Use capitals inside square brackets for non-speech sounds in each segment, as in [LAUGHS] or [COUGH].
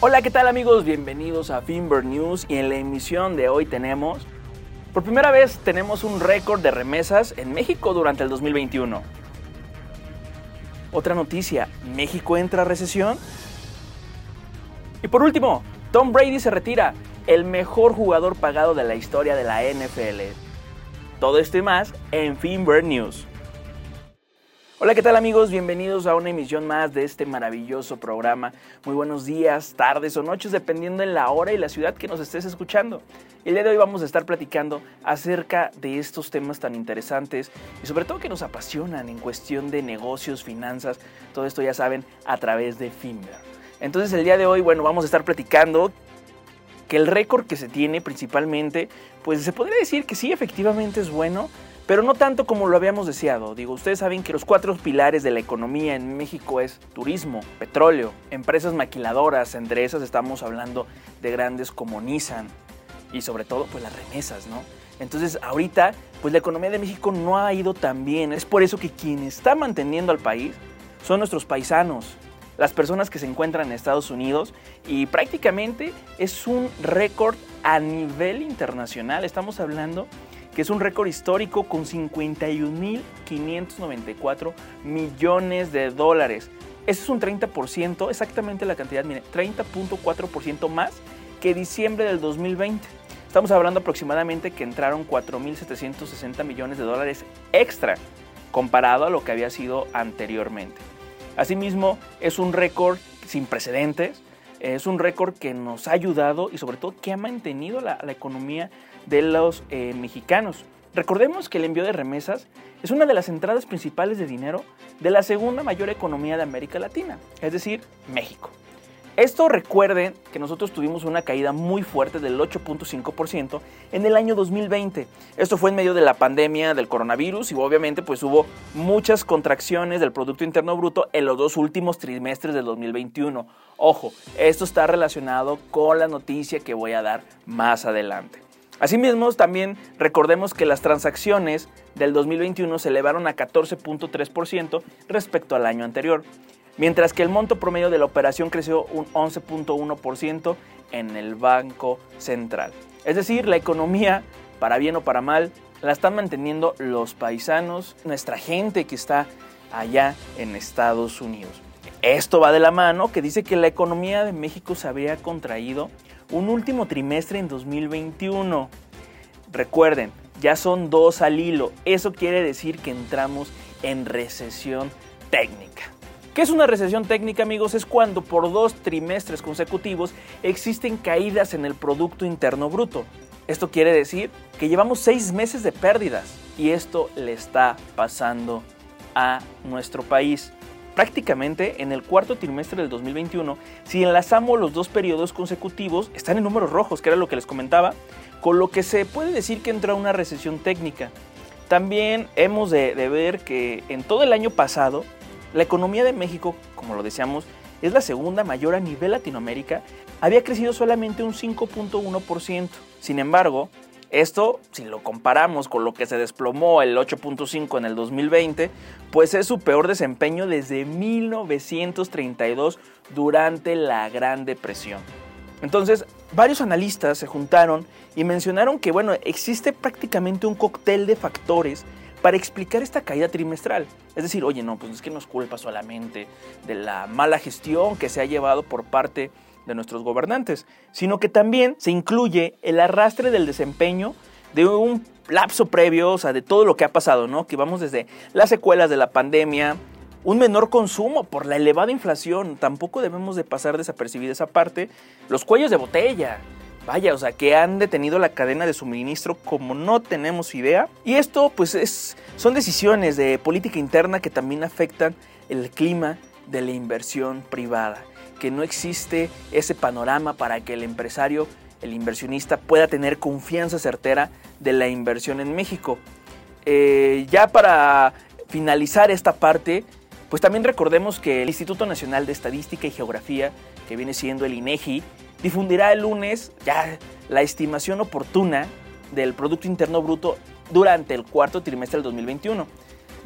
Hola, ¿qué tal amigos? Bienvenidos a Finver News y en la emisión de hoy tenemos... Por primera vez tenemos un récord de remesas en México durante el 2021. Otra noticia, ¿México entra a recesión? Y por último, Tom Brady se retira, el mejor jugador pagado de la historia de la NFL. Todo esto y más en Finver News. Hola, ¿qué tal amigos? Bienvenidos a una emisión más de este maravilloso programa. Muy buenos días, tardes o noches, dependiendo de la hora y la ciudad que nos estés escuchando. El día de hoy vamos a estar platicando acerca de estos temas tan interesantes y sobre todo que nos apasionan en cuestión de negocios, finanzas, todo esto ya saben a través de Finver. Entonces el día de hoy, bueno, vamos a estar platicando que el récord que se tiene principalmente, pues se podría decir que sí, efectivamente es bueno, pero no tanto como lo habíamos deseado. Digo, ustedes saben que los cuatro pilares de la economía en México es turismo, petróleo, empresas maquiladoras, entre esas estamos hablando de grandes como Nissan y sobre todo pues las remesas, ¿no? Entonces ahorita pues la economía de México no ha ido tan bien. Es por eso que quien está manteniendo al país son nuestros paisanos, las personas que se encuentran en Estados Unidos y prácticamente es un récord a nivel internacional. Estamos hablando que es un récord histórico con 51.594 millones de dólares. Ese es un 30%, exactamente la cantidad, mire, 30.4% más que diciembre del 2020. Estamos hablando aproximadamente que entraron 4.760 millones de dólares extra comparado a lo que había sido anteriormente. Asimismo, es un récord sin precedentes, es un récord que nos ha ayudado y sobre todo que ha mantenido la, economía de los eh, mexicanos. Recordemos que el envío de remesas es una de las entradas principales de dinero de la segunda mayor economía de América Latina, es decir, México. Esto recuerden que nosotros tuvimos una caída muy fuerte del 8.5% en el año 2020. Esto fue en medio de la pandemia del coronavirus y obviamente pues hubo muchas contracciones del Producto Interno Bruto en los dos últimos trimestres del 2021. Ojo, esto está relacionado con la noticia que voy a dar más adelante. Asimismo, también recordemos que las transacciones del 2021 se elevaron a 14.3% respecto al año anterior, mientras que el monto promedio de la operación creció un 11.1% en el Banco Central. Es decir, la economía, para bien o para mal, la están manteniendo los paisanos, nuestra gente que está allá en Estados Unidos. Esto va de la mano que dice que la economía de México se habría contraído un último trimestre en 2021. Recuerden, ya son dos al hilo. Eso quiere decir que entramos en recesión técnica. ¿Qué es una recesión técnica, amigos? Es cuando por dos trimestres consecutivos existen caídas en el Producto Interno Bruto. Esto quiere decir que llevamos seis meses de pérdidas y esto le está pasando a nuestro país prácticamente en el cuarto trimestre del 2021, si enlazamos los dos periodos consecutivos, están en números rojos, que era lo que les comentaba, con lo que se puede decir que entra una recesión técnica. También hemos de, de ver que en todo el año pasado, la economía de México, como lo decíamos, es la segunda mayor a nivel Latinoamérica, había crecido solamente un 5.1%. Sin embargo, esto, si lo comparamos con lo que se desplomó el 8.5 en el 2020, pues es su peor desempeño desde 1932 durante la Gran Depresión. Entonces, varios analistas se juntaron y mencionaron que, bueno, existe prácticamente un cóctel de factores para explicar esta caída trimestral. Es decir, oye, no, pues es que no es culpa solamente de la mala gestión que se ha llevado por parte de nuestros gobernantes, sino que también se incluye el arrastre del desempeño de un lapso previo, o sea, de todo lo que ha pasado, ¿no? Que vamos desde las secuelas de la pandemia, un menor consumo por la elevada inflación, tampoco debemos de pasar desapercibida esa parte, los cuellos de botella, vaya, o sea, que han detenido la cadena de suministro como no tenemos idea. Y esto, pues, es, son decisiones de política interna que también afectan el clima de la inversión privada que no existe ese panorama para que el empresario, el inversionista pueda tener confianza certera de la inversión en México. Eh, ya para finalizar esta parte, pues también recordemos que el Instituto Nacional de Estadística y Geografía, que viene siendo el INEGI, difundirá el lunes ya la estimación oportuna del Producto Interno Bruto durante el cuarto trimestre del 2021.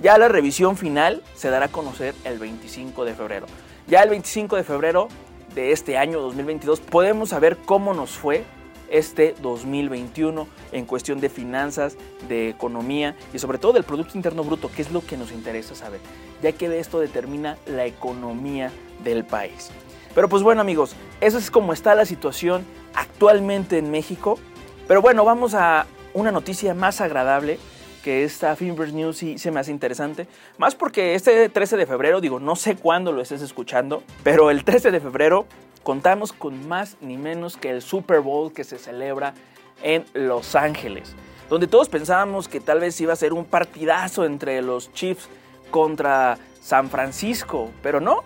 Ya la revisión final se dará a conocer el 25 de febrero. Ya el 25 de febrero de este año 2022, podemos saber cómo nos fue este 2021 en cuestión de finanzas, de economía y sobre todo del Producto Interno Bruto, que es lo que nos interesa saber, ya que esto determina la economía del país. Pero pues bueno amigos, eso es como está la situación actualmente en México. Pero bueno, vamos a una noticia más agradable que esta Finverse News sí se me hace interesante. Más porque este 13 de febrero, digo, no sé cuándo lo estés escuchando, pero el 13 de febrero contamos con más ni menos que el Super Bowl que se celebra en Los Ángeles, donde todos pensábamos que tal vez iba a ser un partidazo entre los Chiefs contra San Francisco, pero no.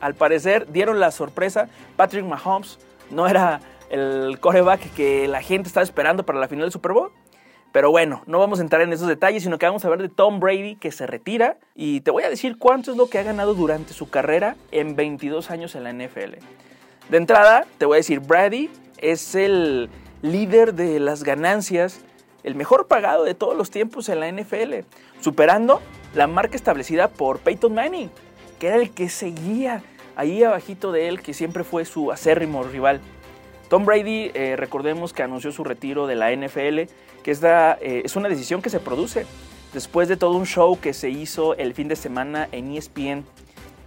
Al parecer dieron la sorpresa, Patrick Mahomes no era el coreback que la gente estaba esperando para la final del Super Bowl. Pero bueno, no vamos a entrar en esos detalles, sino que vamos a ver de Tom Brady que se retira y te voy a decir cuánto es lo que ha ganado durante su carrera en 22 años en la NFL. De entrada, te voy a decir, Brady es el líder de las ganancias, el mejor pagado de todos los tiempos en la NFL, superando la marca establecida por Peyton Manning, que era el que seguía ahí abajito de él, que siempre fue su acérrimo rival. Tom Brady, eh, recordemos que anunció su retiro de la NFL, que es, eh, es una decisión que se produce después de todo un show que se hizo el fin de semana en ESPN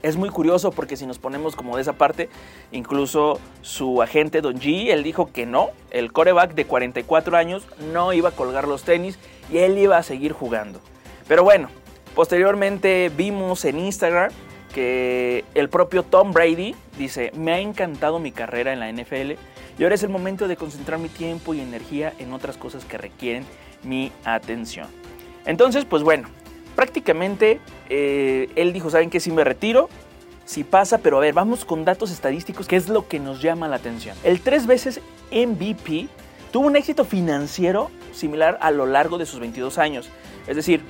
es muy curioso porque si nos ponemos como de esa parte, incluso su agente Don G, él dijo que no, el coreback de 44 años no iba a colgar los tenis y él iba a seguir jugando. Pero bueno, posteriormente vimos en Instagram que el propio Tom Brady dice, me ha encantado mi carrera en la NFL y ahora es el momento de concentrar mi tiempo y energía en otras cosas que requieren mi atención. Entonces, pues bueno, prácticamente eh, él dijo, ¿saben qué? Si me retiro, si pasa, pero a ver, vamos con datos estadísticos, que es lo que nos llama la atención. El tres veces MVP tuvo un éxito financiero similar a lo largo de sus 22 años. Es decir,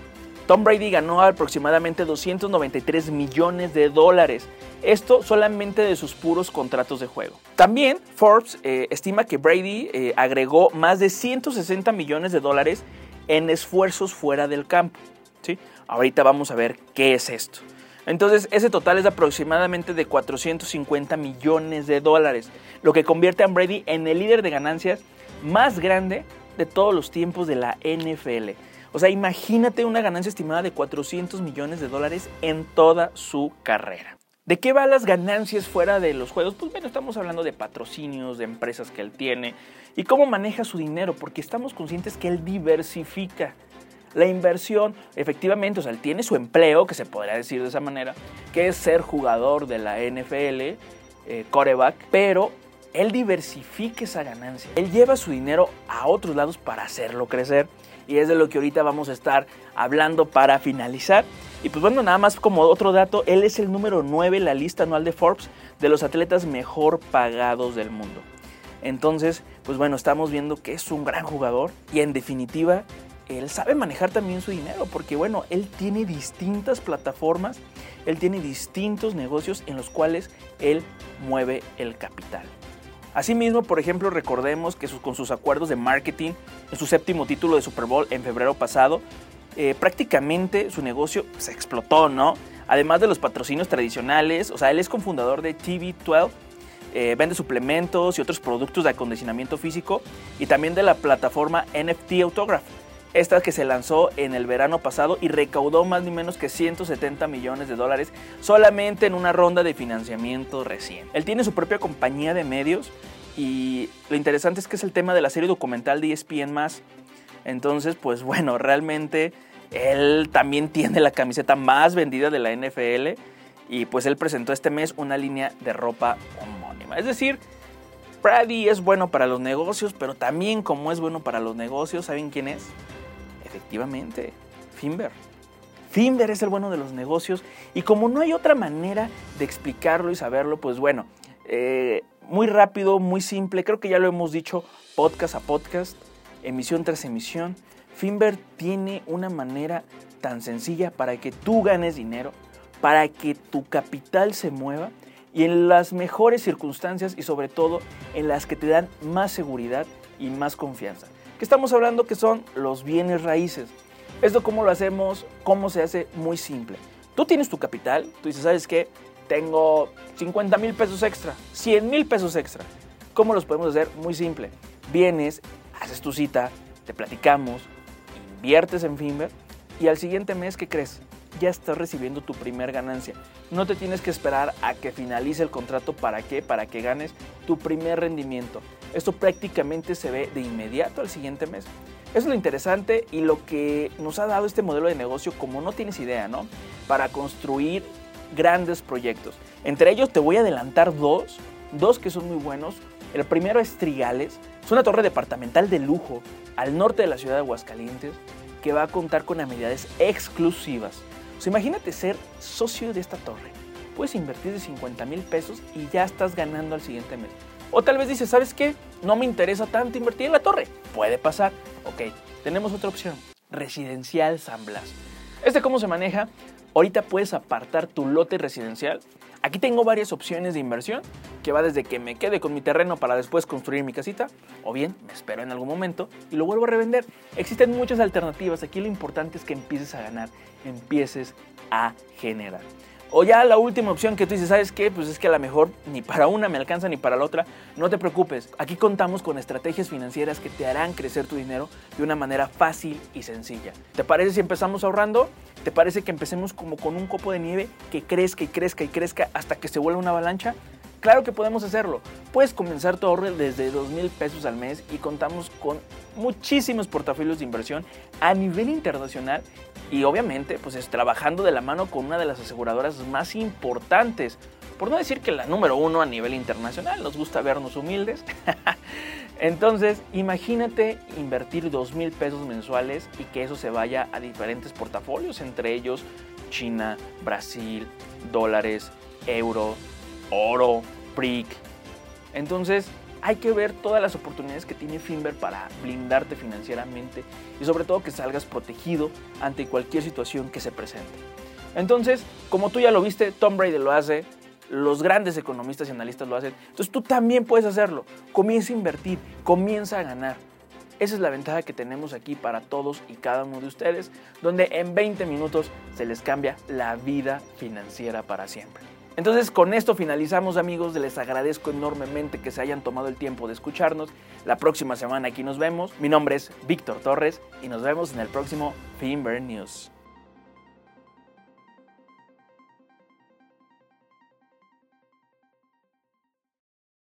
Tom Brady ganó aproximadamente 293 millones de dólares. Esto solamente de sus puros contratos de juego. También Forbes eh, estima que Brady eh, agregó más de 160 millones de dólares en esfuerzos fuera del campo. Ahorita vamos a ver qué es esto. Entonces, ese total es aproximadamente de 450 millones de dólares, lo que convierte a Brady en el líder de ganancias más grande de todos los tiempos de la NFL. O sea, imagínate una ganancia estimada de 400 millones de dólares en toda su carrera. ¿De qué van las ganancias fuera de los juegos? Pues bueno, estamos hablando de patrocinios, de empresas que él tiene y cómo maneja su dinero, porque estamos conscientes que él diversifica la inversión, efectivamente, o sea, él tiene su empleo, que se podría decir de esa manera, que es ser jugador de la NFL, eh, coreback, pero él diversifica esa ganancia. Él lleva su dinero a otros lados para hacerlo crecer. Y es de lo que ahorita vamos a estar hablando para finalizar. Y pues bueno, nada más como otro dato, él es el número 9 en la lista anual de Forbes de los atletas mejor pagados del mundo. Entonces, pues bueno, estamos viendo que es un gran jugador y en definitiva él sabe manejar también su dinero, porque bueno, él tiene distintas plataformas, él tiene distintos negocios en los cuales él mueve el capital. Asimismo, por ejemplo, recordemos que con sus acuerdos de marketing, en su séptimo título de Super Bowl en febrero pasado, eh, prácticamente su negocio se explotó, ¿no? Además de los patrocinios tradicionales, o sea, él es cofundador de TV12, eh, vende suplementos y otros productos de acondicionamiento físico y también de la plataforma NFT Autograph esta que se lanzó en el verano pasado y recaudó más ni menos que 170 millones de dólares solamente en una ronda de financiamiento recién. Él tiene su propia compañía de medios y lo interesante es que es el tema de la serie documental de ESPN Entonces, pues bueno, realmente él también tiene la camiseta más vendida de la NFL y pues él presentó este mes una línea de ropa homónima. Es decir, Brady es bueno para los negocios, pero también como es bueno para los negocios, ¿saben quién es? Efectivamente, Finver. Finver es el bueno de los negocios y como no hay otra manera de explicarlo y saberlo, pues bueno, eh, muy rápido, muy simple, creo que ya lo hemos dicho podcast a podcast, emisión tras emisión. Finver tiene una manera tan sencilla para que tú ganes dinero, para que tu capital se mueva y en las mejores circunstancias y sobre todo en las que te dan más seguridad y más confianza estamos hablando que son los bienes raíces. Esto cómo lo hacemos, cómo se hace muy simple. Tú tienes tu capital, tú dices, ¿sabes qué? tengo 50 mil pesos extra, 100 mil pesos extra. ¿Cómo los podemos hacer? Muy simple. Vienes, haces tu cita, te platicamos, inviertes en Finver y al siguiente mes, ¿qué crees? Ya estás recibiendo tu primer ganancia. No te tienes que esperar a que finalice el contrato. ¿Para qué? Para que ganes tu primer rendimiento. Esto prácticamente se ve de inmediato al siguiente mes. Eso es lo interesante y lo que nos ha dado este modelo de negocio, como no tienes idea, ¿no? Para construir grandes proyectos. Entre ellos te voy a adelantar dos, dos que son muy buenos. El primero es Trigales, es una torre departamental de lujo al norte de la ciudad de Aguascalientes que va a contar con amenidades exclusivas. O sea, imagínate ser socio de esta torre. Puedes invertir de 50 mil pesos y ya estás ganando al siguiente mes. O tal vez dices, ¿sabes qué? No me interesa tanto invertir en la torre. Puede pasar. Ok, tenemos otra opción. Residencial San Blas. ¿Este cómo se maneja? Ahorita puedes apartar tu lote residencial. Aquí tengo varias opciones de inversión, que va desde que me quede con mi terreno para después construir mi casita, o bien me espero en algún momento y lo vuelvo a revender. Existen muchas alternativas, aquí lo importante es que empieces a ganar, empieces a generar. O ya la última opción que tú dices, ¿sabes qué? Pues es que a lo mejor ni para una me alcanza ni para la otra. No te preocupes, aquí contamos con estrategias financieras que te harán crecer tu dinero de una manera fácil y sencilla. ¿Te parece si empezamos ahorrando? ¿Te parece que empecemos como con un copo de nieve que crezca y crezca y crezca hasta que se vuelva una avalancha? Claro que podemos hacerlo. Puedes comenzar tu ahorro desde 2 mil pesos al mes y contamos con muchísimos portafolios de inversión a nivel internacional y obviamente pues es trabajando de la mano con una de las aseguradoras más importantes. Por no decir que la número uno a nivel internacional, nos gusta vernos humildes. [LAUGHS] Entonces, imagínate invertir 2 mil pesos mensuales y que eso se vaya a diferentes portafolios, entre ellos China, Brasil, dólares, euro, oro, PRIC. Entonces, hay que ver todas las oportunidades que tiene Finver para blindarte financieramente y sobre todo que salgas protegido ante cualquier situación que se presente. Entonces, como tú ya lo viste, Tom Brady lo hace, los grandes economistas y analistas lo hacen, entonces tú también puedes hacerlo. Comienza a invertir, comienza a ganar. Esa es la ventaja que tenemos aquí para todos y cada uno de ustedes, donde en 20 minutos se les cambia la vida financiera para siempre. Entonces con esto finalizamos amigos, les agradezco enormemente que se hayan tomado el tiempo de escucharnos. La próxima semana aquí nos vemos. Mi nombre es Víctor Torres y nos vemos en el próximo Finver News.